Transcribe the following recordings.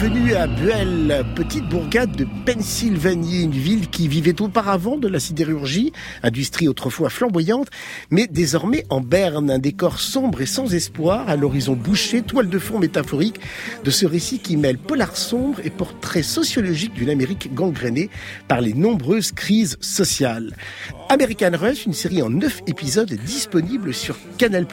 bienvenue à Buell, petite bourgade de Pennsylvanie, une ville qui vivait auparavant de la sidérurgie, industrie autrefois flamboyante, mais désormais en berne, un décor sombre et sans espoir, à l'horizon bouché, toile de fond métaphorique de ce récit qui mêle polar sombre et portrait sociologique d'une Amérique gangrénée par les nombreuses crises sociales. American Rush, une série en neuf épisodes disponible sur Canal+,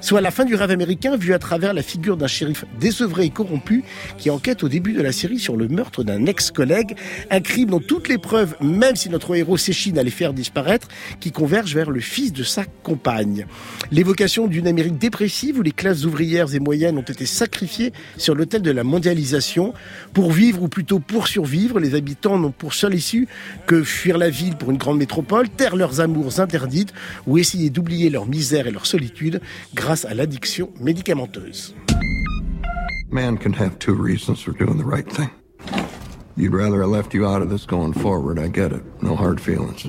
soit la fin du rêve américain vu à travers la figure d'un shérif désœuvré et corrompu qui enquête au début de la série sur le meurtre d'un ex-collègue, un crime dont toutes les preuves, même si notre héros s'échine à les faire disparaître, qui convergent vers le fils de sa compagne. L'évocation d'une Amérique dépressive où les classes ouvrières et moyennes ont été sacrifiées sur l'autel de la mondialisation. Pour vivre, ou plutôt pour survivre, les habitants n'ont pour seule issue que fuir la ville pour une grande métropole, leurs amours interdites ou essayer d'oublier leur misère et leur solitude grâce à l'addiction médicamenteuse. Man can have two reasons for doing the right thing. You'd rather I left you out of this going forward, I get it. No hard feelings.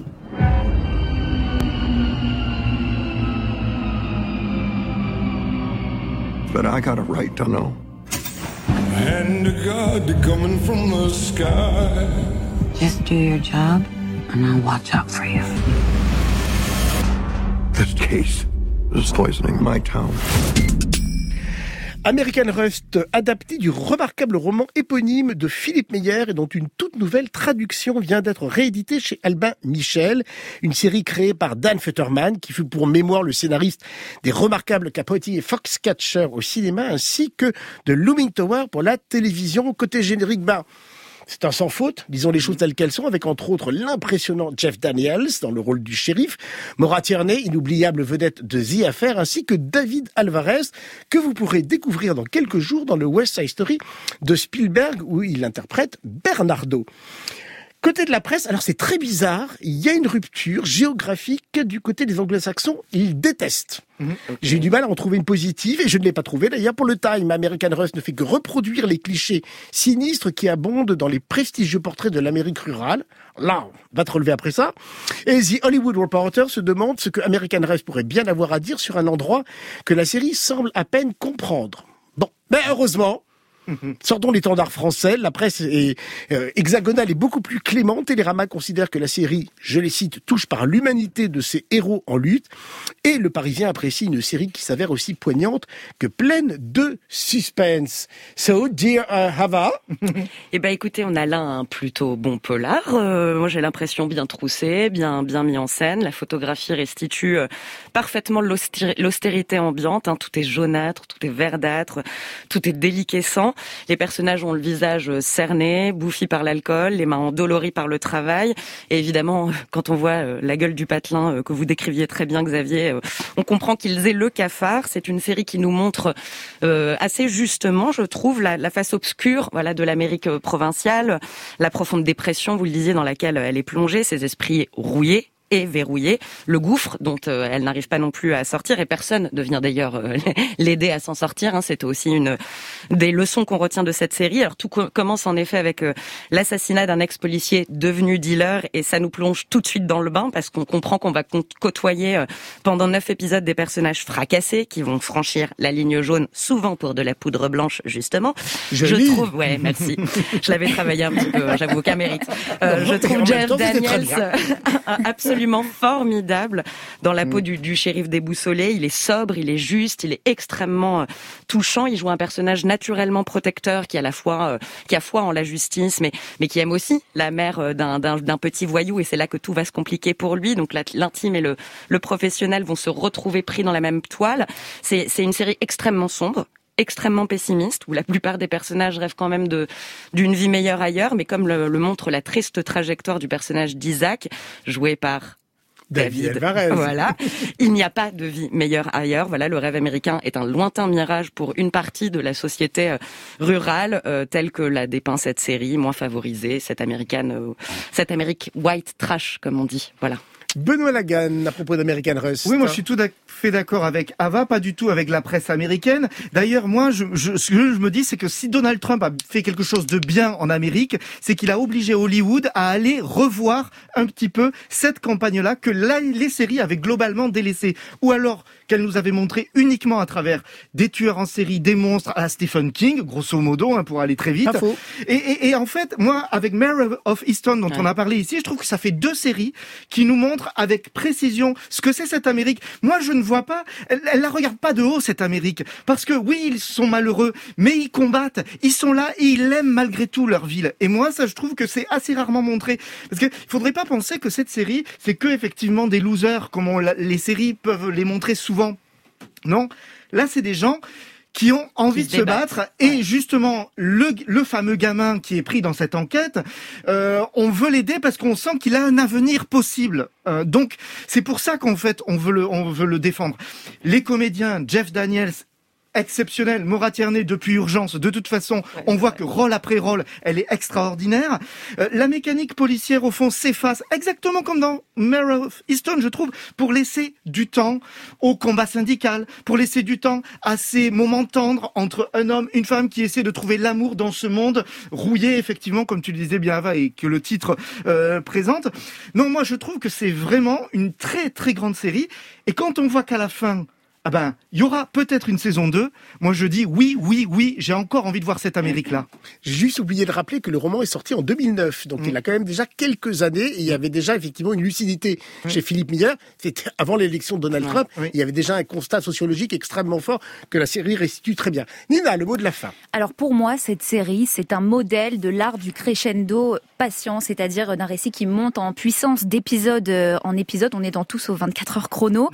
But I got a right to know. And God coming from the sky. Just do your job and I'll watch out for you. This case is poisoning my town. American Rust, adapté du remarquable roman éponyme de Philippe Meyer et dont une toute nouvelle traduction vient d'être rééditée chez Albin Michel. Une série créée par Dan Futterman, qui fut pour mémoire le scénariste des remarquables Capote et Foxcatcher au cinéma, ainsi que de Looming Tower pour la télévision. Côté générique, bah, c'est un sans faute, disons les choses telles qu'elles sont, avec entre autres l'impressionnant Jeff Daniels dans le rôle du shérif, Maura Tierney, inoubliable vedette de The Affair, ainsi que David Alvarez, que vous pourrez découvrir dans quelques jours dans le West Side Story de Spielberg, où il interprète Bernardo. Côté de la presse, alors c'est très bizarre, il y a une rupture géographique du côté des anglo-saxons, ils détestent. Mhm, J'ai eu du mal à en trouver une positive et je ne l'ai pas trouvée. D'ailleurs, pour le Time, American Rust ne fait que reproduire les clichés sinistres qui abondent dans les prestigieux portraits de l'Amérique rurale. Là, on va te relever après ça. Et The Hollywood Reporter se demande ce que American Rust pourrait bien avoir à dire sur un endroit que la série semble à peine comprendre. Bon, mais heureusement, Sortons l'étendard français, la presse est, euh, hexagonale est beaucoup plus clémente. Télérama considère que la série, je les cite, touche par l'humanité de ses héros en lutte. Et le Parisien apprécie une série qui s'avère aussi poignante que pleine de suspense. So, dear uh, Hava Eh ben, écoutez, on a là un plutôt bon polar. Euh, moi, j'ai l'impression bien troussé, bien bien mis en scène. La photographie restitue euh, parfaitement l'austérité ambiante. Hein. Tout est jaunâtre, tout est verdâtre, tout est déliquescent. Les personnages ont le visage euh, cerné, bouffi par l'alcool, les mains endolories par le travail. Et évidemment, quand on voit euh, la gueule du patelin euh, que vous décriviez très bien, Xavier, on comprend qu'ils aient le cafard. C'est une série qui nous montre assez justement, je trouve, la, face obscure, voilà, de l'Amérique provinciale, la profonde dépression, vous le disiez, dans laquelle elle est plongée, ses esprits rouillés, et verrouillé, le gouffre dont euh, elle n'arrive pas non plus à sortir et personne ne vient d'ailleurs euh, l'aider à s'en sortir. Hein. C'est aussi une des leçons qu'on retient de cette série. Alors tout commence en effet avec euh, l'assassinat d'un ex-policier devenu dealer et ça nous plonge tout de suite dans le bain parce qu'on comprend qu'on va côtoyer pendant neuf épisodes des personnages fracassés qui vont franchir la ligne jaune souvent pour de la poudre blanche justement. Je, trouve, ouais, merci. je l'avais travaillé un petit peu, j'avoue aucun mérite. je trouve Jeff Daniels absolument formidable dans la peau mm. du, du shérif déboussolé. Il est sobre, il est juste, il est extrêmement euh, touchant. Il joue un personnage naturellement protecteur qui a la foi, euh, qui a foi en la justice, mais mais qui aime aussi la mère euh, d'un d'un petit voyou. Et c'est là que tout va se compliquer pour lui. Donc l'intime et le le professionnel vont se retrouver pris dans la même toile. C'est c'est une série extrêmement sombre, extrêmement pessimiste, où la plupart des personnages rêvent quand même d'une vie meilleure ailleurs, mais comme le, montre la triste trajectoire du personnage d'Isaac, joué par David, voilà. Il n'y a pas de vie meilleure ailleurs. Voilà, le rêve américain est un lointain mirage pour une partie de la société euh, rurale, euh, telle que l'a dépeint cette série, moins favorisée, cette américaine, euh, cette Amérique white trash, comme on dit. Voilà. Benoît Lagan, à propos d'American Rust. Oui, moi je suis tout à fait d'accord avec Ava, pas du tout avec la presse américaine. D'ailleurs, moi, je, je, ce que je me dis, c'est que si Donald Trump a fait quelque chose de bien en Amérique, c'est qu'il a obligé Hollywood à aller revoir un petit peu cette campagne-là que là, les séries avaient globalement délaissée. Ou alors qu'elle nous avait montré uniquement à travers des tueurs en série, des monstres à Stephen King, grosso modo, hein, pour aller très vite. Et, et, et, en fait, moi, avec Mare of Easton, dont on a parlé ici, je trouve que ça fait deux séries qui nous montrent avec précision ce que c'est cette Amérique. Moi, je ne vois pas, elle, elle la regarde pas de haut, cette Amérique. Parce que oui, ils sont malheureux, mais ils combattent, ils sont là et ils aiment malgré tout leur ville. Et moi, ça, je trouve que c'est assez rarement montré. Parce qu'il faudrait pas penser que cette série, c'est que effectivement des losers, comme les séries peuvent les montrer souvent non, là c'est des gens qui ont envie de se, battre et justement le, le, fameux gamin qui est pris dans cette enquête, euh, on veut l'aider parce qu'on sent qu'il a un avenir possible. Euh, donc c'est pour ça qu'en fait on veut le on veut le défendre. Les comédiens Jeff Daniels exceptionnelle. Maura Tierney depuis Urgence, de toute façon, on voit que rôle après rôle, elle est extraordinaire. Euh, la mécanique policière, au fond, s'efface, exactement comme dans Mare of Easton, je trouve, pour laisser du temps au combat syndical, pour laisser du temps à ces moments tendres entre un homme, une femme qui essaie de trouver l'amour dans ce monde rouillé, effectivement, comme tu le disais bien, Ava, et que le titre euh, présente. Non, moi, je trouve que c'est vraiment une très, très grande série. Et quand on voit qu'à la fin, ah ben, il y aura peut-être une saison 2. Moi, je dis oui, oui, oui, j'ai encore envie de voir cette Amérique-là. J'ai juste oublié de rappeler que le roman est sorti en 2009, donc il a quand même déjà quelques années, et il y avait déjà effectivement une lucidité chez Philippe Miller. C'était avant l'élection de Donald Trump. Il y avait déjà un constat sociologique extrêmement fort que la série restitue très bien. Nina, le mot de la fin. Alors pour moi, cette série, c'est un modèle de l'art du crescendo patient, c'est-à-dire d'un récit qui monte en puissance d'épisode euh, en épisode. On est dans tous aux 24 heures chrono,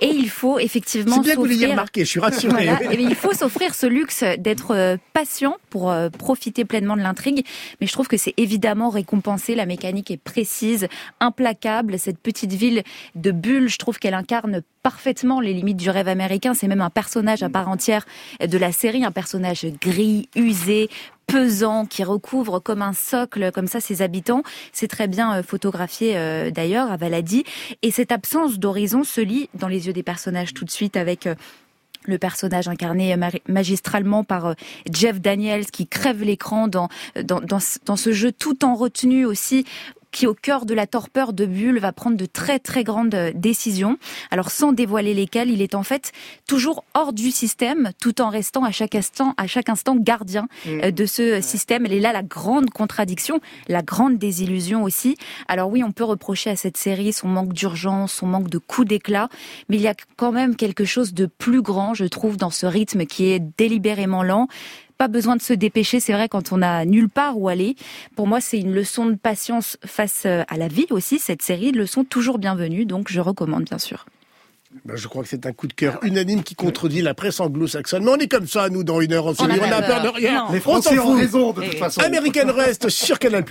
et il faut effectivement c'est bien que vous l'ayez remarqué, je suis rassurée. il faut s'offrir ce luxe d'être euh, patient pour euh, profiter pleinement de l'intrigue. Mais je trouve que c'est évidemment récompensé. La mécanique est précise, implacable. Cette petite ville de Bulle, je trouve qu'elle incarne parfaitement les limites du rêve américain. C'est même un personnage à part entière de la série, un personnage gris, usé, pesant qui recouvre comme un socle comme ça ses habitants. C'est très bien euh, photographié euh, d'ailleurs à Valadi. Et cette absence d'horizon se lit dans les yeux des personnages tout de suite avec euh, le personnage incarné magistralement par Jeff Daniels qui crève l'écran dans, dans, dans, dans, ce jeu tout en retenue aussi qui, au cœur de la torpeur de Bulle, va prendre de très très grandes euh, décisions. Alors sans dévoiler lesquelles, il est en fait toujours hors du système, tout en restant à chaque instant, à chaque instant gardien mm. euh, de ce système. Elle est là la grande contradiction, la grande désillusion aussi. Alors oui, on peut reprocher à cette série son manque d'urgence, son manque de coup d'éclat, mais il y a quand même quelque chose de plus grand, je trouve, dans ce rythme qui est délibérément lent pas besoin de se dépêcher, c'est vrai, quand on a nulle part où aller. Pour moi, c'est une leçon de patience face euh, à la vie aussi, cette série, leçon toujours bienvenue, donc je recommande bien sûr. Ben, je crois que c'est un coup de cœur unanime qui contredit la presse anglo-saxonne. Mais on est comme ça, nous, dans une heure, on, on, a, peur de rien. Les Français ont raison, de toute façon. American Rest sur Canal+.